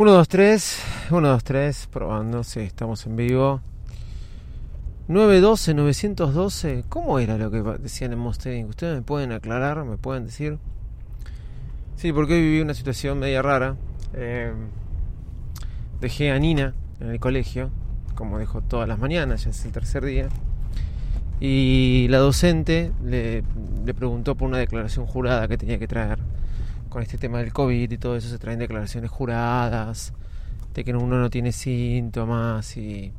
1, 2, 3, 1, 2, 3, probando, sí, estamos en vivo. 912, 912, ¿cómo era lo que decían en Mustang? ¿Ustedes me pueden aclarar? ¿Me pueden decir? Sí, porque hoy viví una situación media rara. Eh, dejé a Nina en el colegio, como dejo todas las mañanas, ya es el tercer día. Y la docente le, le preguntó por una declaración jurada que tenía que traer con este tema del COVID y todo eso se traen declaraciones juradas de que uno no tiene síntomas y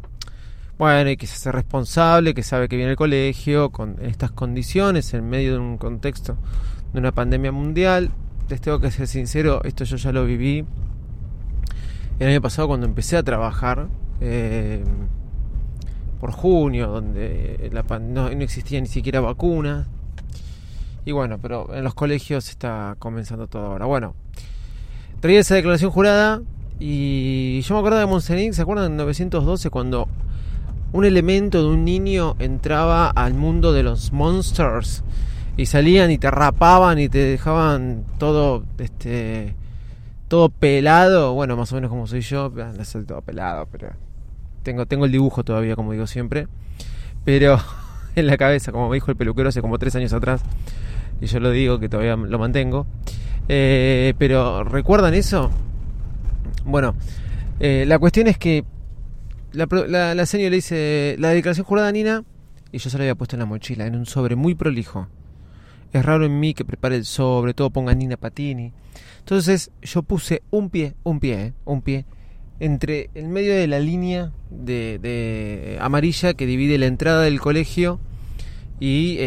bueno, y que se hace responsable, que sabe que viene el colegio con estas condiciones en medio de un contexto de una pandemia mundial. Les tengo que ser sincero, esto yo ya lo viví el año pasado cuando empecé a trabajar eh, por junio, donde la, no, no existía ni siquiera vacunas y bueno, pero en los colegios está comenzando todo ahora. Bueno, traía esa declaración jurada y yo me acuerdo de Monsenín, ¿se acuerdan en 912 cuando un elemento de un niño entraba al mundo de los monsters y salían y te rapaban y te dejaban todo este todo pelado, bueno, más o menos como soy yo, no soy todo pelado, pero tengo tengo el dibujo todavía como digo siempre, pero en la cabeza, como me dijo el peluquero hace como tres años atrás, y yo lo digo que todavía lo mantengo. Eh, pero ¿recuerdan eso? Bueno, eh, la cuestión es que la, la, señora le dice la declaración jurada Nina y yo se la había puesto en la mochila, en un sobre muy prolijo. Es raro en mí que prepare el sobre, todo ponga Nina Patini. Entonces yo puse un pie, un pie, eh, un pie, entre el medio de la línea de, de amarilla que divide la entrada del colegio y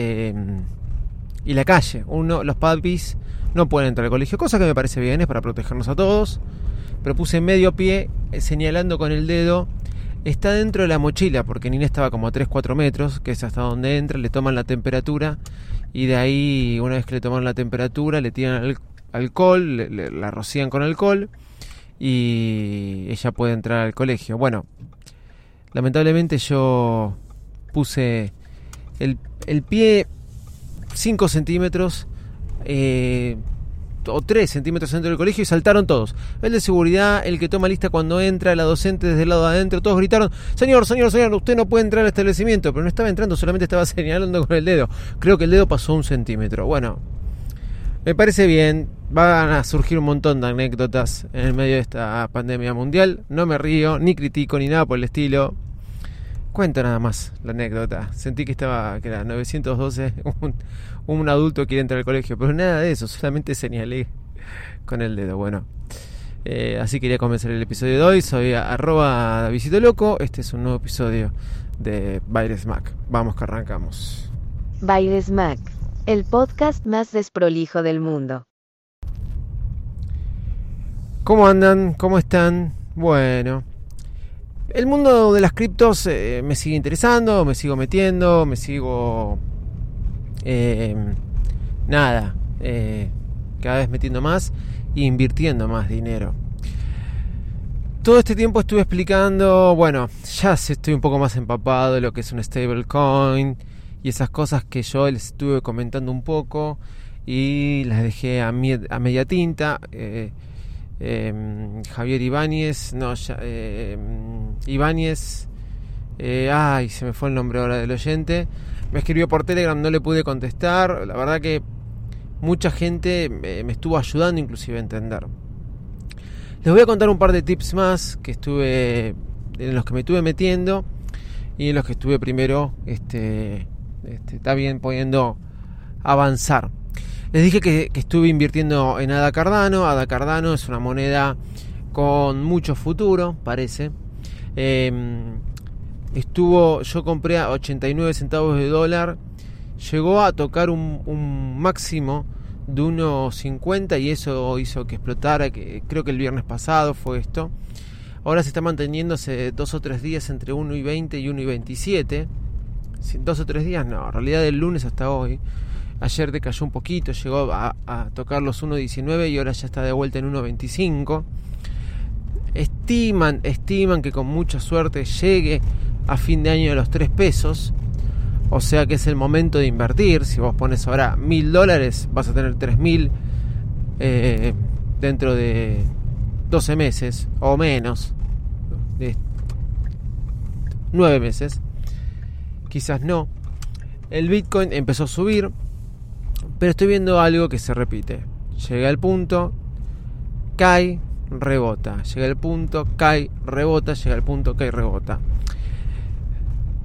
y la calle. Uno, los papis no pueden entrar al colegio, cosa que me parece bien, es para protegernos a todos. Pero puse medio pie eh, señalando con el dedo. Está dentro de la mochila, porque Nina estaba como a 3-4 metros, que es hasta donde entra, le toman la temperatura y de ahí, una vez que le toman la temperatura, le tiran alcohol, la rocían con alcohol y ella puede entrar al colegio. Bueno, lamentablemente yo puse el, el pie 5 centímetros eh, o 3 centímetros dentro del colegio y saltaron todos. El de seguridad, el que toma lista cuando entra, la docente desde el lado de adentro, todos gritaron, señor, señor, señor, usted no puede entrar al establecimiento, pero no estaba entrando, solamente estaba señalando con el dedo. Creo que el dedo pasó un centímetro. Bueno, me parece bien, van a surgir un montón de anécdotas en el medio de esta pandemia mundial. No me río, ni critico, ni nada por el estilo. Cuento nada más la anécdota. Sentí que estaba, que era 912, un, un adulto quiere entrar al colegio, pero nada de eso, solamente señalé con el dedo. Bueno, eh, así quería comenzar el episodio de hoy. Soy arroba Visito Loco. Este es un nuevo episodio de Bailes Mac. Vamos que arrancamos. Bailes Mac, el podcast más desprolijo del mundo. ¿Cómo andan? ¿Cómo están? Bueno, el mundo de las criptos eh, me sigue interesando, me sigo metiendo, me sigo... Eh, nada, eh, cada vez metiendo más e invirtiendo más dinero. Todo este tiempo estuve explicando, bueno, ya estoy un poco más empapado de lo que es un stablecoin y esas cosas que yo les estuve comentando un poco y las dejé a, a media tinta. Javier Ibáñez, no, eh, Ibáñez, eh, ay, se me fue el nombre ahora del oyente, me escribió por Telegram, no le pude contestar, la verdad que mucha gente me, estuvo ayudando inclusive a entender. Les voy a contar un par de tips más que estuve en los que me estuve metiendo y en los que estuve primero este, este está bien pudiendo avanzar. Les dije que, estuve invirtiendo en ADA Cardano. ADA Cardano es una moneda con mucho futuro, parece. Em, estuvo, yo compré a 89 centavos de dólar. Llegó a tocar un, máximo de 1.50 y eso hizo que explotara, que creo que el viernes pasado fue esto. Ahora se está manteniéndose dos o tres días entre 1 y 20 y 1 y 27. Dos o tres días, no, en realidad del lunes hasta hoy. Ayer decayó un poquito, llegó a tocar los 1.19 y ahora ya está de vuelta en 1.25. Estiman, estiman que con mucha suerte llegue a fin de año a los 3 pesos. O sea que es el momento de invertir. Si vos pones ahora mil dólares, vas a tener tres mil eh, dentro de 12 meses o menos. De 9 meses. Quizás no. El Bitcoin empezó a subir. Pero estoy viendo algo que se repite. Llega el punto, cae, rebota. Llega el punto, cae, rebota. Llega el punto, cae, rebota.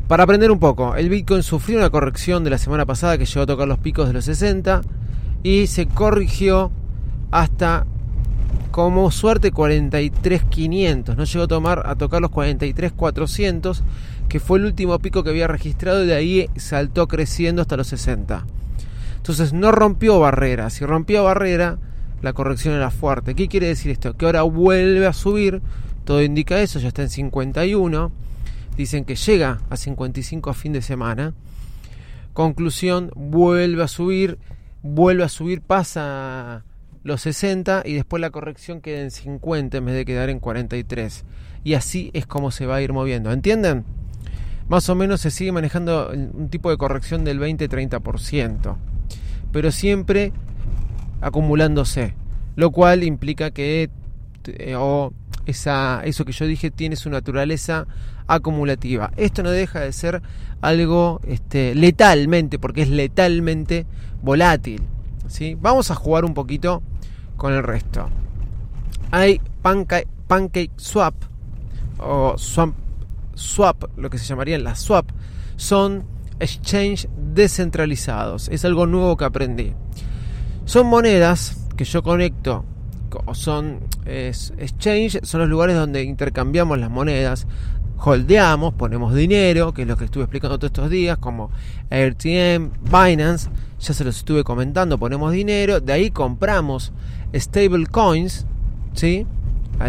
Para aprender un poco, el Bitcoin sufrió una corrección de la semana pasada que llegó a tocar los picos de los 60 y se corrigió hasta como suerte 43.500. No llegó a, tomar, a tocar los 43.400, que fue el último pico que había registrado y de ahí saltó creciendo hasta los 60. Entonces no rompió barrera. Si rompió barrera, la corrección era fuerte. ¿Qué quiere decir esto? Que ahora vuelve a subir. Todo indica eso, ya está en 51 dicen que llega a 55 a fin de semana. Conclusión, vuelve a subir, vuelve a subir, pasa los 60 y después la corrección queda en 50 en vez de quedar en 43. Y así es como se va a ir moviendo. ¿Entienden? Más o menos se sigue manejando un tipo de corrección del 20-30%. Pero siempre acumulándose. Lo cual implica que eh, o esa, eso que yo dije tiene su naturaleza acumulativa. Esto no deja de ser algo este, letalmente, porque es letalmente volátil. ¿sí? Vamos a jugar un poquito con el resto. Hay pancake, swap o swap, swap, lo que se llamarían las swap, son exchange descentralizados. Es algo nuevo que aprendí. Son monedas que yo conecto son exchange, son los lugares donde intercambiamos las monedas, holdeamos, ponemos dinero, que es lo que estuve explicando todos estos días, como AirTM, Binance, ya se los estuve comentando, ponemos dinero, de ahí compramos stable coins, ¿sí?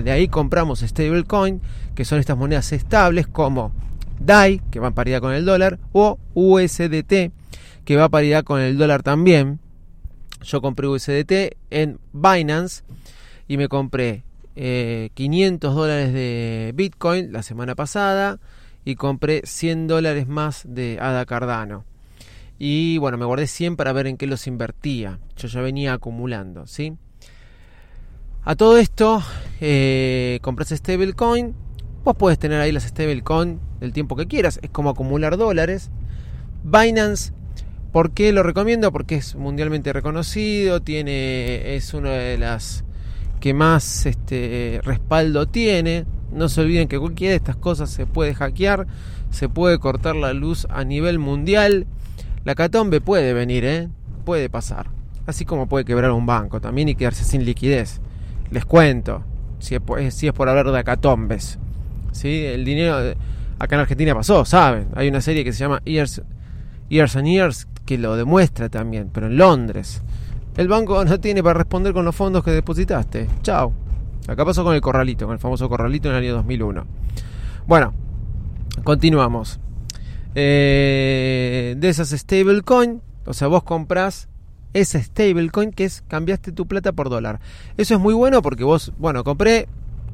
De ahí compramos stable coin, que son estas monedas estables como DAI, que va a paridad con el dólar, o USDT, que va a paridad con el dólar también. Yo compré USDT en Binance y me compré 500 eh, dólares de Bitcoin la semana pasada y compré 100 dólares más de ADA Cardano. Y bueno, me guardé 100 para ver en qué los invertía. Yo ya venía acumulando, ¿sí? A todo esto, eh, compras stablecoin. Vos puedes tener ahí las stablecoin el tiempo que quieras. Es como acumular dólares. Binance, ¿por qué lo recomiendo? Porque es mundialmente reconocido. Tiene, es una de las que más este, respaldo tiene. No se olviden que cualquiera de estas cosas se puede hackear, se puede cortar la luz a nivel mundial. La catombe puede venir, ¿eh? puede pasar. Así como puede quebrar un banco también y quedarse sin liquidez. Les cuento, si es, es por hablar de acatombes. ¿sí? El dinero acá en Argentina pasó, ¿saben? Hay una serie que se llama Years, Years and Years que lo demuestra también, pero en Londres. El banco no tiene para responder con los fondos que depositaste. Chao. Acá pasó con el corralito, con el famoso corralito en el año 2001. Bueno, continuamos. Eh, de esas stablecoin, o sea, vos comprás esa stablecoin que es cambiaste tu plata por dólar. Eso es muy bueno porque vos, bueno, compré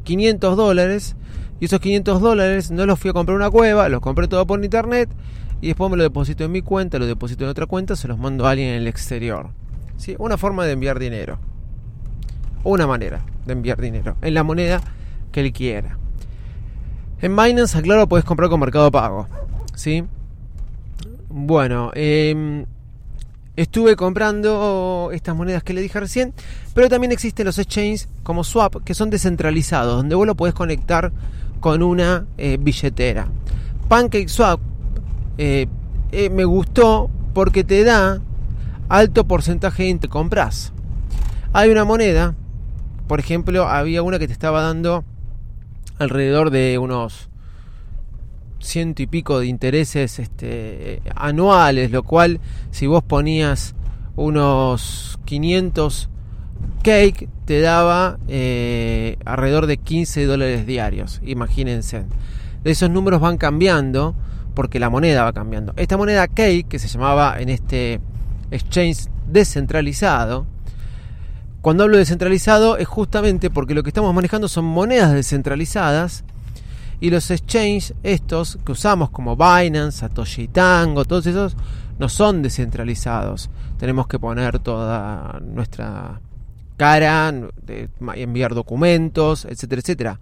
500 dólares y esos 500 dólares no los fui a comprar una cueva, los compré todo por internet y después me lo deposito en mi cuenta, lo deposito en otra cuenta, se los mando a alguien en el exterior. Una forma de enviar dinero. Una manera de enviar dinero. En la moneda que él quiera. En Binance, claro, puedes comprar con Mercado Pago. ¿Sí? Bueno, em, estuve comprando estas monedas que le dije recién, pero también existen los exchanges como Swap, que son descentralizados, donde vos lo podés conectar con una eh, billetera. PancakeSwap eh, eh, me gustó porque te da alto porcentaje de te compras. Hay una moneda, por ejemplo, había una que te estaba dando alrededor de unos ciento y pico de intereses este, anuales, lo cual si vos ponías unos 500 cake te daba eh, alrededor de 15 dólares diarios, imagínense. Esos números van cambiando porque la moneda va cambiando. Esta moneda cake, que se llamaba en este exchange descentralizado, cuando hablo de descentralizado es justamente porque lo que estamos manejando son monedas descentralizadas y los exchanges estos que usamos como Binance, Satoshi Tango, todos esos no son descentralizados. Tenemos que poner toda nuestra cara, enviar documentos, etcétera, etcétera.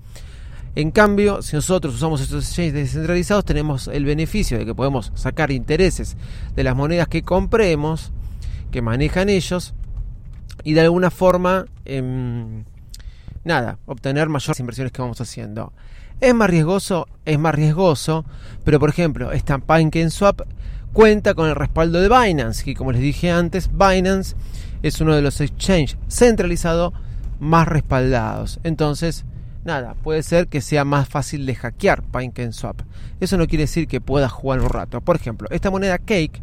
En cambio, si nosotros usamos estos exchanges descentralizados, tenemos el beneficio de que podemos sacar intereses de las monedas que compremos, que manejan ellos, y de alguna forma, em, nada, obtener mayores inversiones que vamos haciendo. ¿Es más riesgoso? Es más riesgoso, pero por ejemplo, esta Swap cuenta con el respaldo de Binance, que como les dije antes, Binance es uno de los exchanges centralizados más respaldados. Entonces, nada, puede ser que sea más fácil de hackear Swap. Eso no quiere decir que puedas jugar un rato. Por ejemplo, esta moneda Cake,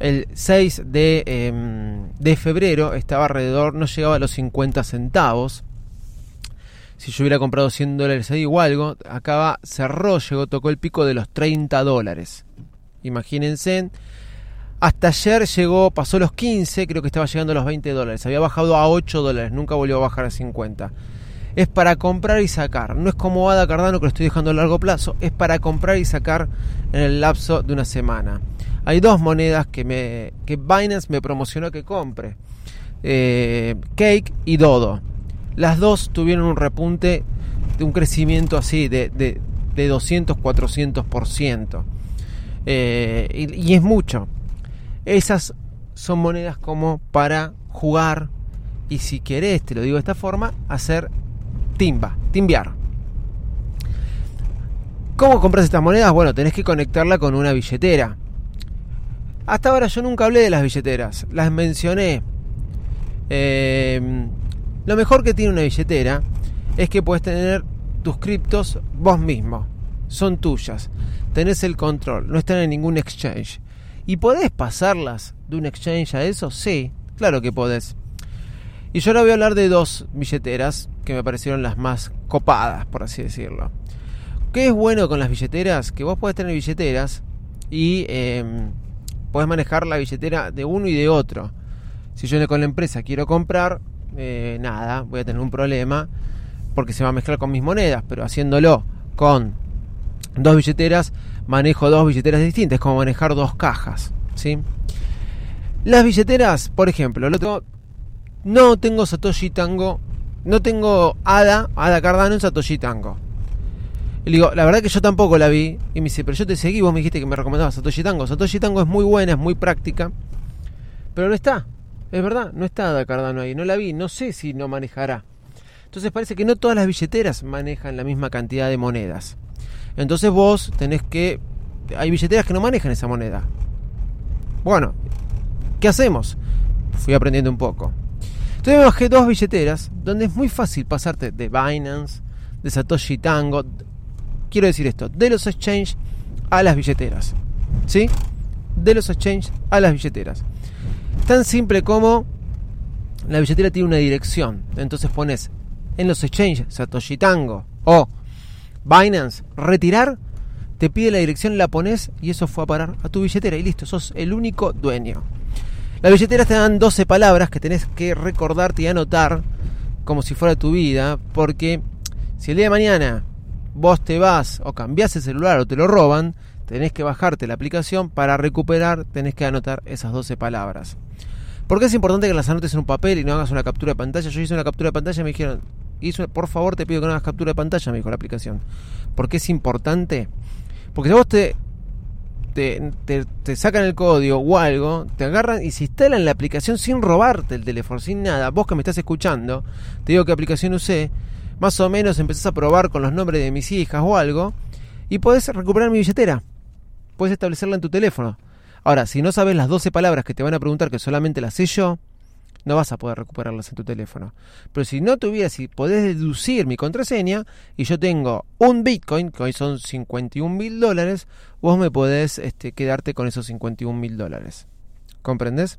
el 6 de, em, de febrero, estaba alrededor, no llegaba a los 50 centavos. Si yo hubiera comprado 100 dólares ahí o algo, acaba, cerró, llegó, tocó el pico de los 30 dólares. Imagínense. Hasta ayer llegó, pasó los 15, creo que estaba llegando a los 20 dólares. Había bajado a 8 dólares, nunca volvió a bajar a 50. Es para comprar y sacar. No es como Ada Cardano que lo estoy dejando a largo plazo. Es para comprar y sacar en el lapso de una semana. Hay dos monedas que, me, que Binance me promocionó que compre. Eh, Cake y Dodo. Las dos tuvieron un repunte de un crecimiento así de, de, de 200, 400%. Eh, y, es mucho. Esas son monedas como para jugar y si querés, te lo digo de esta forma, hacer timba, timbiar. ¿Cómo compras estas monedas? Bueno, tenés que conectarla con una billetera. Hasta ahora yo nunca hablé de las billeteras, las mencioné. Em, lo mejor que tiene una billetera es que puedes tener tus criptos vos mismo, son tuyas tenés el control, no están en ningún exchange. ¿Y podés pasarlas de un exchange a eso? Sí, claro que podés. Y yo ahora voy a hablar de dos billeteras que me parecieron las más copadas, por así decirlo. ¿Qué es bueno con las billeteras? Que vos podés tener billeteras y eh, podés manejar la billetera de uno y de otro. Si yo con la empresa quiero comprar, eh, nada, voy a tener un problema porque se va a mezclar con mis monedas, pero haciéndolo con dos billeteras, manejo dos billeteras distintas, es como manejar dos cajas, ¿sí? Las billeteras, por ejemplo, no tengo Satoshi Tango, no tengo ADA, ADA Cardano en Satoshi Tango. Y le digo, la verdad que yo tampoco la vi. Y me dice, pero yo te seguí, vos me dijiste que me recomendabas Satoshi Tango. Satoshi Tango es muy buena, es muy práctica. Pero no está. Es verdad, no está ADA Cardano ahí. No la vi, no sé si no manejará. Entonces parece que no todas las billeteras manejan la misma cantidad de monedas. Entonces vos tenés que... Hay billeteras que no manejan esa moneda. Bueno, ¿qué hacemos? Fui aprendiendo un poco. Entonces me bajé dos billeteras donde es muy fácil pasarte de Binance, de Satoshi Tango. Quiero decir esto, de los exchanges a las billeteras. ¿Sí? De los exchanges a las billeteras. Tan simple como la billetera tiene una dirección. Entonces pones en los exchanges Satoshi Tango o Binance, retirar, te pide la dirección, la pones y eso fue a parar a tu billetera y listo, sos el único dueño. Las billeteras te dan 12 palabras que tenés que recordarte y anotar como si fuera tu vida, porque si el día de mañana vos te vas o cambias el celular o te lo roban, tenés que bajarte la aplicación para recuperar, tenés que anotar esas 12 palabras. ¿Por qué es importante que las anotes en un papel y no hagas una captura de pantalla? Yo hice una captura de pantalla y me dijeron, por favor te pido que no hagas captura de pantalla, me dijo la aplicación. ¿Por qué es importante? Porque si vos te, te, sacan el código o algo, te agarran y se instalan la aplicación sin robarte el teléfono, sin nada. Vos que me estás escuchando, te digo qué aplicación usé, más o menos empezás a probar con los nombres de mis hijas o algo, y podés recuperar mi billetera. Puedes establecerla en tu teléfono. Ahora, si no sabes las 12 palabras que te van a preguntar, que solamente las sé yo, no vas a poder recuperarlas en tu teléfono. Pero si no tuvieras, si podés deducir mi contraseña y yo tengo un Bitcoin, que hoy son 51 mil dólares, vos me podés este, quedarte con esos 51 mil dólares. ¿Comprendes?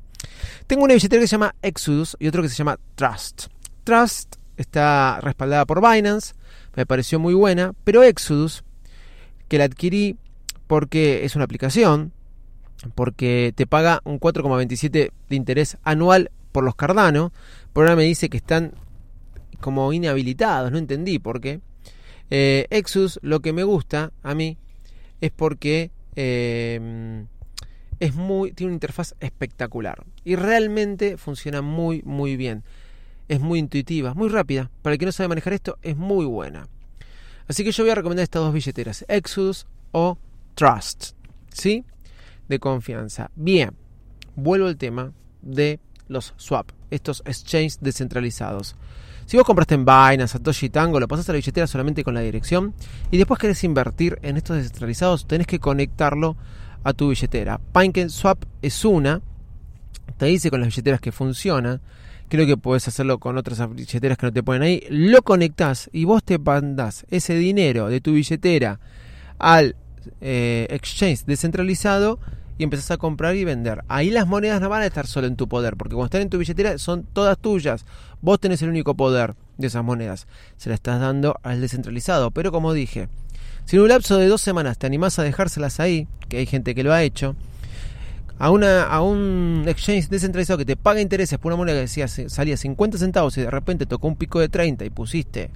Tengo una billetera que se llama Exodus y otro que se llama Trust. Trust está respaldada por Binance, me pareció muy buena, pero Exodus, que la adquirí porque es una aplicación, porque te paga un 4,27 de interés anual por los Cardano, pero ahora me dice que están como inhabilitados, no entendí por qué. Eh, Exodus lo que me gusta a mí es porque eh, es muy, tiene una interfaz espectacular y realmente funciona muy muy bien. Es muy intuitiva, muy rápida. Para el que no sabe manejar esto, es muy buena. Así que yo voy a recomendar estas dos billeteras, Exodus o Trust, ¿sí? De confianza. Bien, vuelvo al tema de los swap, estos exchanges descentralizados. Si vos compraste en Binance, Satoshi Tango, lo pasas a la billetera solamente con la dirección y después querés invertir en estos descentralizados, tenés que conectarlo a tu billetera. Swap es una, te dice con las billeteras que funciona. Creo que puedes hacerlo con otras billeteras que no te ponen ahí. Lo conectás y vos te mandás ese dinero de tu billetera al eh, exchange descentralizado y empezás a comprar y vender. Ahí las monedas no van a estar solo en tu poder, porque cuando están en tu billetera son todas tuyas. Vos tenés el único poder de esas monedas. Se la estás dando al descentralizado. Pero como dije, si en un lapso de dos semanas te animás a dejárselas ahí, que hay gente que lo ha hecho, a, un exchange descentralizado que te paga intereses por una moneda que decía, salía 50 centavos y de repente tocó un pico de 30 y pusiste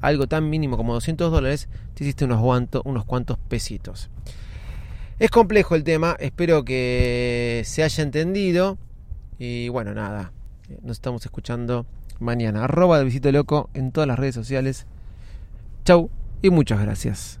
algo tan mínimo como 200 dólares, te hiciste unos, unos cuantos pesitos. Es complejo el tema, espero que se haya entendido. Y bueno, nada, nos estamos escuchando mañana. Arroba de Visito Loco en todas las redes sociales. Chau y muchas gracias.